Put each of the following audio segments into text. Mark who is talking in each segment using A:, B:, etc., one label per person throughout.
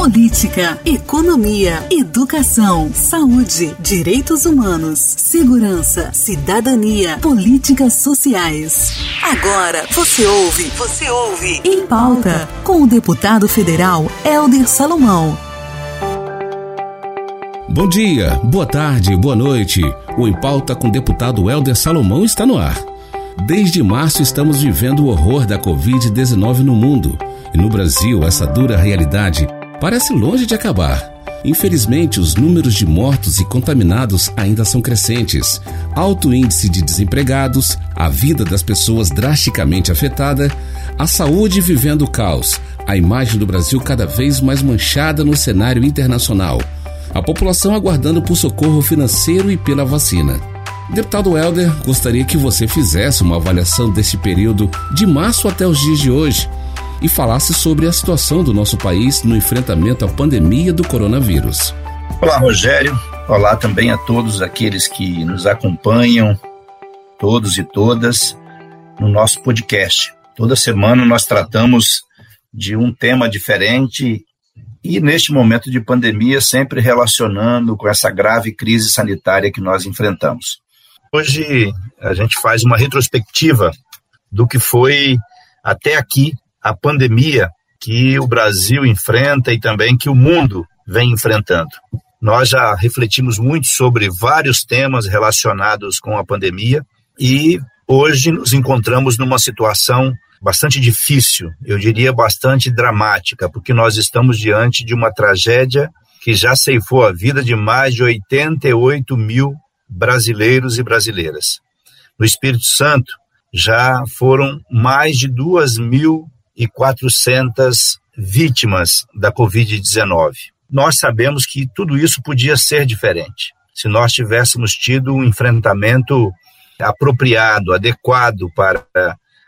A: política, economia, educação, saúde, direitos humanos, segurança, cidadania, políticas sociais. Agora você ouve, você ouve em pauta com o deputado federal Helder Salomão.
B: Bom dia, boa tarde, boa noite. O Em Pauta com o deputado Helder Salomão está no ar. Desde março estamos vivendo o horror da Covid-19 no mundo. E no Brasil, essa dura realidade parece longe de acabar. Infelizmente, os números de mortos e contaminados ainda são crescentes. Alto índice de desempregados, a vida das pessoas drasticamente afetada, a saúde vivendo o caos, a imagem do Brasil cada vez mais manchada no cenário internacional. A população aguardando por socorro financeiro e pela vacina. Deputado Helder, gostaria que você fizesse uma avaliação desse período de março até os dias de hoje e falasse sobre a situação do nosso país no enfrentamento à pandemia do coronavírus.
C: Olá, Rogério. Olá também a todos aqueles que nos acompanham, todos e todas, no nosso podcast. Toda semana nós tratamos de um tema diferente e, neste momento de pandemia, sempre relacionando com essa grave crise sanitária que nós enfrentamos. Hoje a gente faz uma retrospectiva do que foi até aqui a pandemia que o Brasil enfrenta e também que o mundo vem enfrentando. Nós já refletimos muito sobre vários temas relacionados com a pandemia e hoje nos encontramos numa situação bastante difícil, eu diria bastante dramática, porque nós estamos diante de uma tragédia que já ceifou a vida de mais de 88 mil brasileiros e brasileiras. No Espírito Santo, já foram mais de 2 mil e 400 vítimas da Covid-19. Nós sabemos que tudo isso podia ser diferente se nós tivéssemos tido um enfrentamento apropriado, adequado para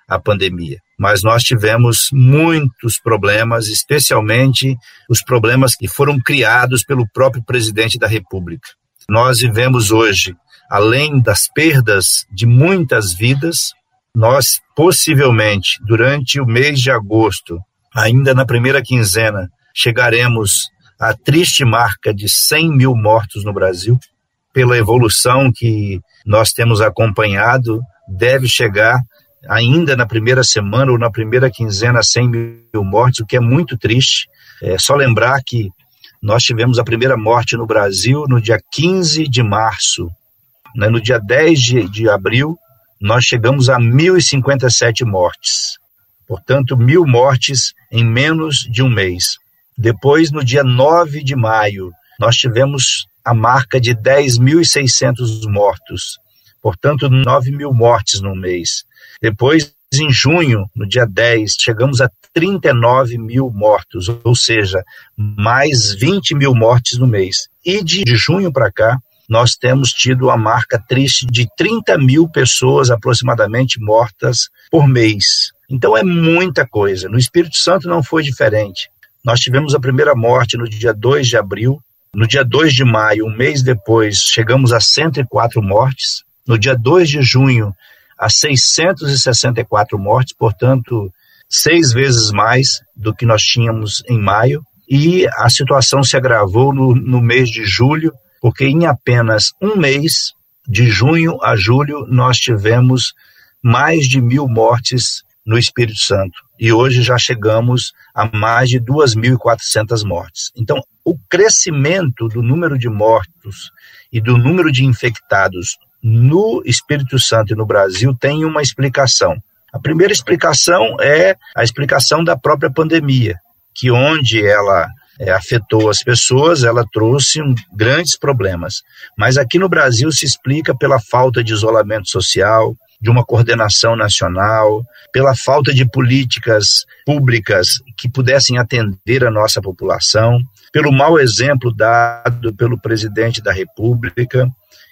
C: a pandemia. Mas nós tivemos muitos problemas, especialmente os problemas que foram criados pelo próprio presidente da República. Nós vivemos hoje, além das perdas de muitas vidas, nós possivelmente durante o mês de agosto, ainda na primeira quinzena, chegaremos à triste marca de 100 mil mortos no Brasil. Pela evolução que nós temos acompanhado, deve chegar ainda na primeira semana ou na primeira quinzena a 100 mil mortes, o que é muito triste. É só lembrar que nós tivemos a primeira morte no Brasil no dia 15 de março. Né? No dia 10 de, de abril, nós chegamos a 1.057 mortes. Portanto, mil mortes em menos de um mês. Depois, no dia 9 de maio, nós tivemos a marca de 10.600 mortos. Portanto, 9 mil mortes no mês. Depois, em junho, no dia 10, chegamos a 39 mil mortos, ou seja, mais 20 mil mortes no mês. E de junho para cá, nós temos tido a marca triste de 30 mil pessoas aproximadamente mortas por mês. Então é muita coisa. No Espírito Santo não foi diferente. Nós tivemos a primeira morte no dia 2 de abril. No dia 2 de maio, um mês depois, chegamos a 104 mortes. No dia 2 de junho, a 664 mortes, portanto, seis vezes mais do que nós tínhamos em maio. E a situação se agravou no, no mês de julho, porque em apenas um mês, de junho a julho, nós tivemos mais de mil mortes no Espírito Santo. E hoje já chegamos a mais de 2.400 mortes. Então, o crescimento do número de mortos e do número de infectados no Espírito Santo e no Brasil tem uma explicação. A primeira explicação é a explicação da própria pandemia, que onde ela é, afetou as pessoas, ela trouxe um, grandes problemas. Mas aqui no Brasil se explica pela falta de isolamento social, de uma coordenação nacional, pela falta de políticas públicas que pudessem atender a nossa população, pelo mau exemplo dado pelo presidente da República,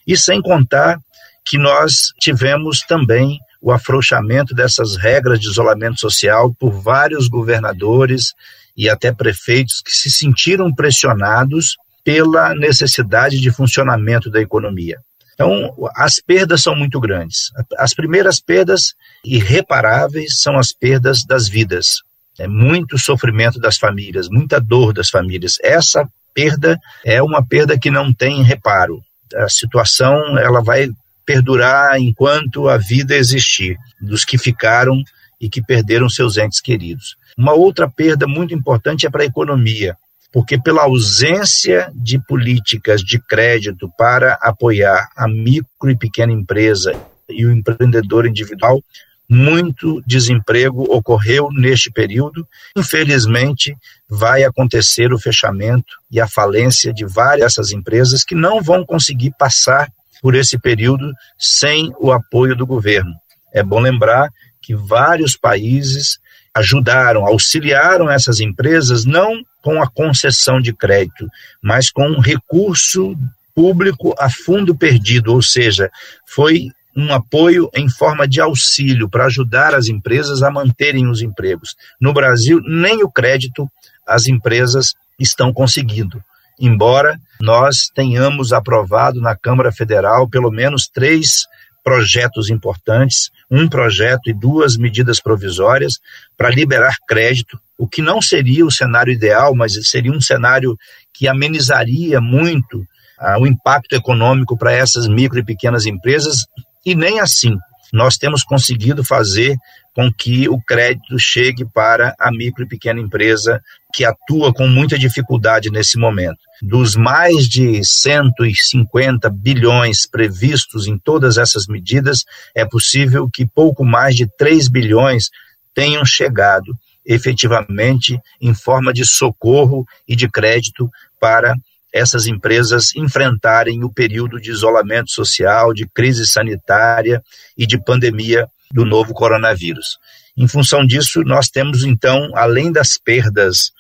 C: e sem contar que nós tivemos também o afrouxamento dessas regras de isolamento social por vários governadores e até prefeitos que se sentiram pressionados pela necessidade de funcionamento da economia. Então, as perdas são muito grandes. As primeiras perdas irreparáveis são as perdas das vidas. é muito sofrimento das famílias, muita dor das famílias. Essa perda é uma perda que não tem reparo. A situação ela vai perdurar enquanto a vida existir, dos que ficaram e que perderam seus entes queridos. Uma outra perda muito importante é para a economia, porque pela ausência de políticas de crédito para apoiar a micro e pequena empresa e o empreendedor individual, muito desemprego ocorreu neste período. Infelizmente, vai acontecer o fechamento e a falência de várias dessas empresas que não vão conseguir passar por esse período sem o apoio do governo. É bom lembrar que vários países ajudaram, auxiliaram essas empresas não com a concessão de crédito, mas com um recurso público a fundo perdido, ou seja, foi um apoio em forma de auxílio para ajudar as empresas a manterem os empregos. No Brasil, nem o crédito as empresas estão conseguindo, embora nós tenhamos aprovado na Câmara Federal pelo menos três projetos importantes, um projeto e duas medidas provisórias para liberar crédito, o que não seria o cenário ideal, mas seria um cenário que amenizaria muito ah, o impacto econômico para essas micro e pequenas empresas, e nem assim nós temos conseguido fazer com que o crédito chegue para a micro e pequena empresa que atua com muita dificuldade nesse momento. Dos mais de 150 bilhões previstos em todas essas medidas, é possível que pouco mais de 3 bilhões tenham chegado efetivamente em forma de socorro e de crédito para essas empresas enfrentarem o período de isolamento social, de crise sanitária e de pandemia do novo coronavírus. Em função disso, nós temos então, além das perdas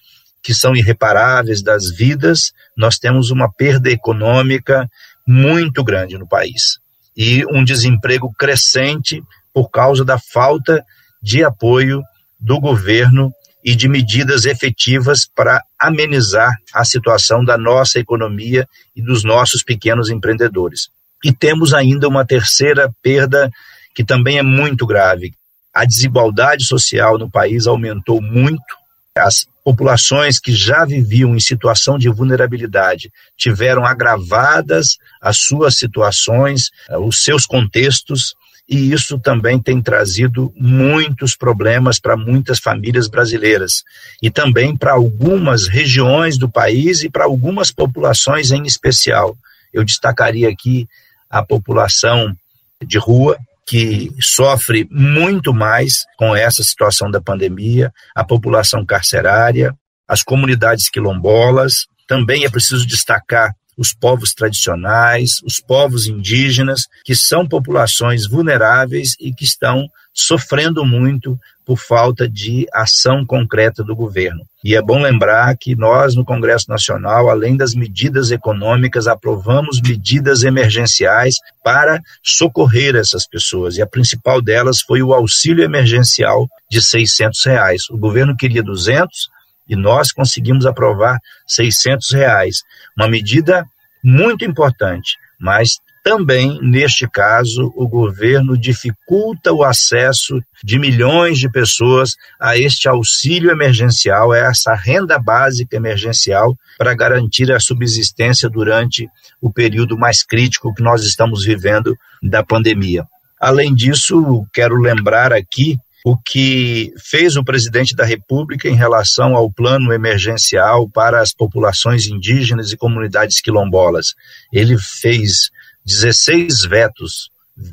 C: que são irreparáveis das vidas, nós temos uma perda econômica muito grande no país e um desemprego crescente por causa da falta de apoio do governo e de medidas efetivas para amenizar a situação da nossa economia e dos nossos pequenos empreendedores. E temos ainda uma terceira perda que também é muito grave. A desigualdade social no país aumentou muito. As populações que já viviam em situação de vulnerabilidade tiveram agravadas as suas situações, os seus contextos, e isso também tem trazido muitos problemas para muitas famílias brasileiras e também para algumas regiões do país e para algumas populações em especial. Eu destacaria aqui a população de rua, que sofre muito mais com essa situação da pandemia, a população carcerária, as comunidades quilombolas. Também é preciso destacar os povos tradicionais, os povos indígenas, que são populações vulneráveis e que estão sofrendo muito por falta de ação concreta do governo. E é bom lembrar que nós, no Congresso Nacional, além das medidas econômicas, aprovamos medidas emergenciais para socorrer essas pessoas. E a principal delas foi o auxílio emergencial de 600 reais. O governo queria 200, e nós conseguimos aprovar 600 reais, uma medida muito importante, mas também, neste caso, o governo dificulta o acesso de milhões de pessoas a este auxílio emergencial, a essa renda básica emergencial, para garantir a subsistência durante o período mais crítico que nós estamos vivendo da pandemia. Além disso, quero lembrar aqui o que fez o presidente da República em relação ao plano emergencial para as populações indígenas e comunidades quilombolas. Ele fez 16 vetos,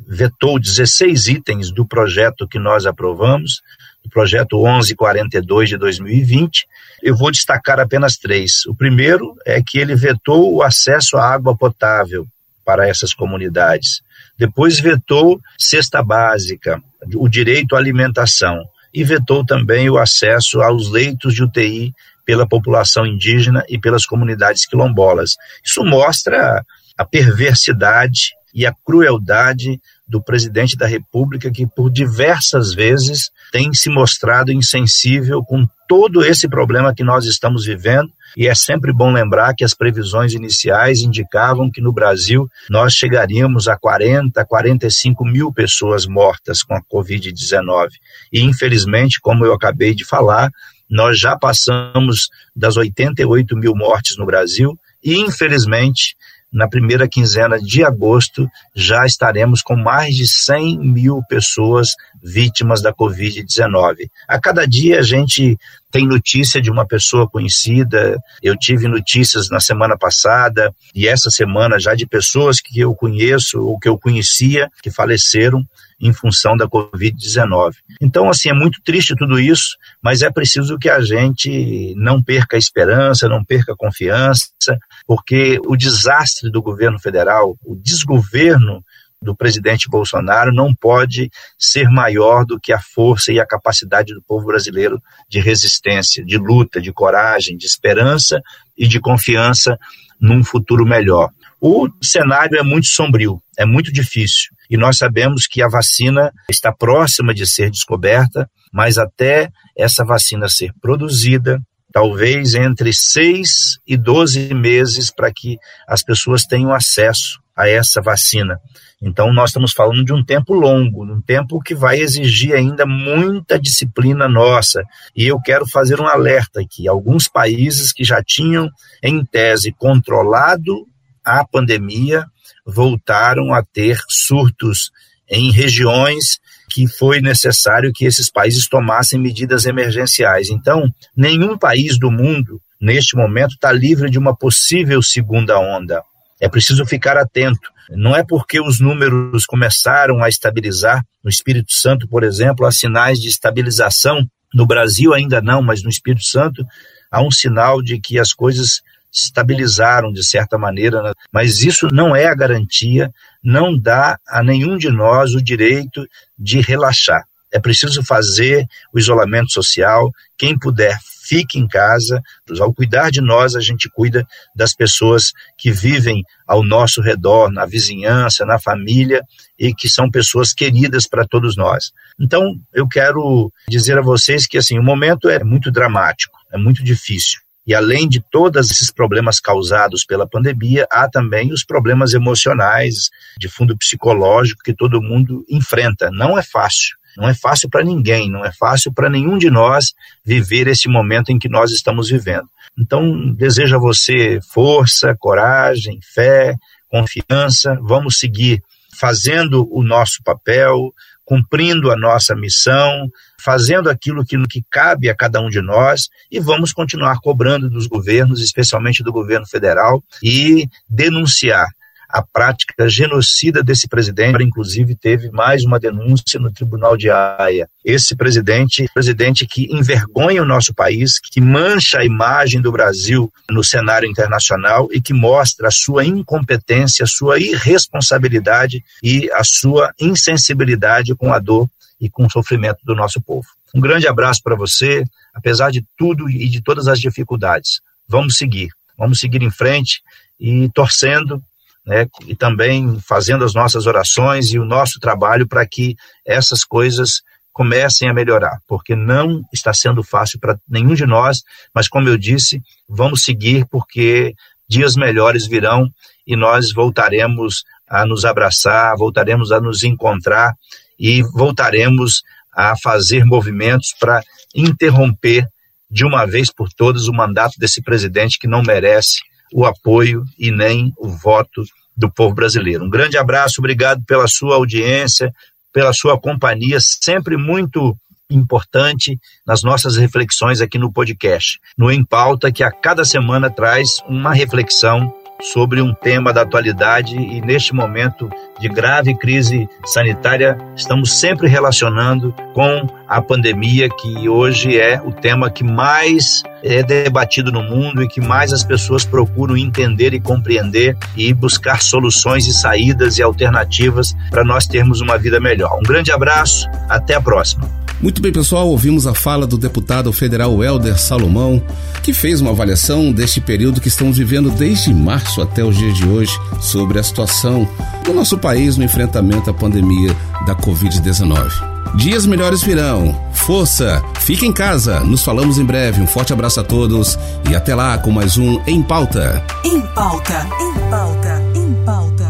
C: vetou 16 itens do projeto que nós aprovamos, do projeto 1142 de 2020. Eu vou destacar apenas três. O primeiro é que ele vetou o acesso à água potável para essas comunidades. Depois vetou cesta básica, o direito à alimentação e vetou também o acesso aos leitos de UTI pela população indígena e pelas comunidades quilombolas. Isso mostra a perversidade e a crueldade do presidente da República, que por diversas vezes tem se mostrado insensível com todo esse problema que nós estamos vivendo. E é sempre bom lembrar que as previsões iniciais indicavam que no Brasil nós chegaríamos a 40, 45 mil pessoas mortas com a Covid-19. E infelizmente, como eu acabei de falar, nós já passamos das 88 mil mortes no Brasil e, infelizmente, na primeira quinzena de agosto, já estaremos com mais de 100 mil pessoas vítimas da Covid-19. A cada dia a gente tem notícia de uma pessoa conhecida. Eu tive notícias na semana passada e essa semana já de pessoas que eu conheço ou que eu conhecia que faleceram em função da Covid-19. Então, assim, é muito triste tudo isso, mas é preciso que a gente não perca a esperança, não perca a confiança, porque o desastre do governo federal, o desgoverno do presidente Bolsonaro não pode ser maior do que a força e a capacidade do povo brasileiro de resistência, de luta, de coragem, de esperança e de confiança num futuro melhor. O cenário é muito sombrio, é muito difícil. E nós sabemos que a vacina está próxima de ser descoberta, mas até essa vacina ser produzida, talvez entre seis e doze meses para que as pessoas tenham acesso a essa vacina. Então, nós estamos falando de um tempo longo, um tempo que vai exigir ainda muita disciplina nossa. E eu quero fazer um alerta aqui: alguns países que já tinham, em tese, controlado a pandemia, voltaram a ter surtos em regiões que foi necessário que esses países tomassem medidas emergenciais. Então, nenhum país do mundo, neste momento, está livre de uma possível segunda onda. É preciso ficar atento. Não é porque os números começaram a estabilizar, no Espírito Santo, por exemplo, há sinais de estabilização. No Brasil ainda não, mas no Espírito Santo há um sinal de que as coisas estabilizaram de certa maneira, né? mas isso não é a garantia, não dá a nenhum de nós o direito de relaxar. É preciso fazer o isolamento social. Quem puder, fique em casa. Ao cuidar de nós, a gente cuida das pessoas que vivem ao nosso redor, na vizinhança, na família e que são pessoas queridas para todos nós. Então, eu quero dizer a vocês que assim, o momento é muito dramático, é muito difícil. E além de todos esses problemas causados pela pandemia, há também os problemas emocionais, de fundo psicológico que todo mundo enfrenta. Não é fácil. Não é fácil para ninguém, não é fácil para nenhum de nós viver esse momento em que nós estamos vivendo. Então, desejo a você força, coragem, fé, confiança. Vamos seguir fazendo o nosso papel, cumprindo a nossa missão, fazendo aquilo que, que cabe a cada um de nós e vamos continuar cobrando dos governos, especialmente do governo federal, e denunciar a prática genocida desse presidente, inclusive teve mais uma denúncia no Tribunal de Haia. Esse presidente, presidente que envergonha o nosso país, que mancha a imagem do Brasil no cenário internacional e que mostra a sua incompetência, a sua irresponsabilidade e a sua insensibilidade com a dor e com o sofrimento do nosso povo. Um grande abraço para você, apesar de tudo e de todas as dificuldades. Vamos seguir, vamos seguir em frente e torcendo né, e também fazendo as nossas orações e o nosso trabalho para que essas coisas comecem a melhorar, porque não está sendo fácil para nenhum de nós, mas como eu disse, vamos seguir porque dias melhores virão e nós voltaremos a nos abraçar, voltaremos a nos encontrar e voltaremos a fazer movimentos para interromper de uma vez por todas o mandato desse presidente que não merece o apoio e nem o voto do povo brasileiro. Um grande abraço, obrigado pela sua audiência, pela sua companhia, sempre muito importante nas nossas reflexões aqui no podcast. No Em Pauta, que a cada semana traz uma reflexão sobre um tema da atualidade e neste momento de grave crise sanitária, estamos sempre relacionando com a pandemia, que hoje é o tema que mais é debatido no mundo e que mais as pessoas procuram entender e compreender e buscar soluções e saídas e alternativas para nós termos uma vida melhor. Um grande abraço, até a próxima.
D: Muito bem, pessoal, ouvimos a fala do deputado federal Helder Salomão, que fez uma avaliação deste período que estamos vivendo desde março até os dias de hoje sobre a situação do nosso país no enfrentamento à pandemia da Covid-19. Dias melhores virão. Força, fique em casa. Nos falamos em breve. Um forte abraço a todos e até lá com mais um Em Pauta.
A: Em Pauta, em Pauta, em Pauta.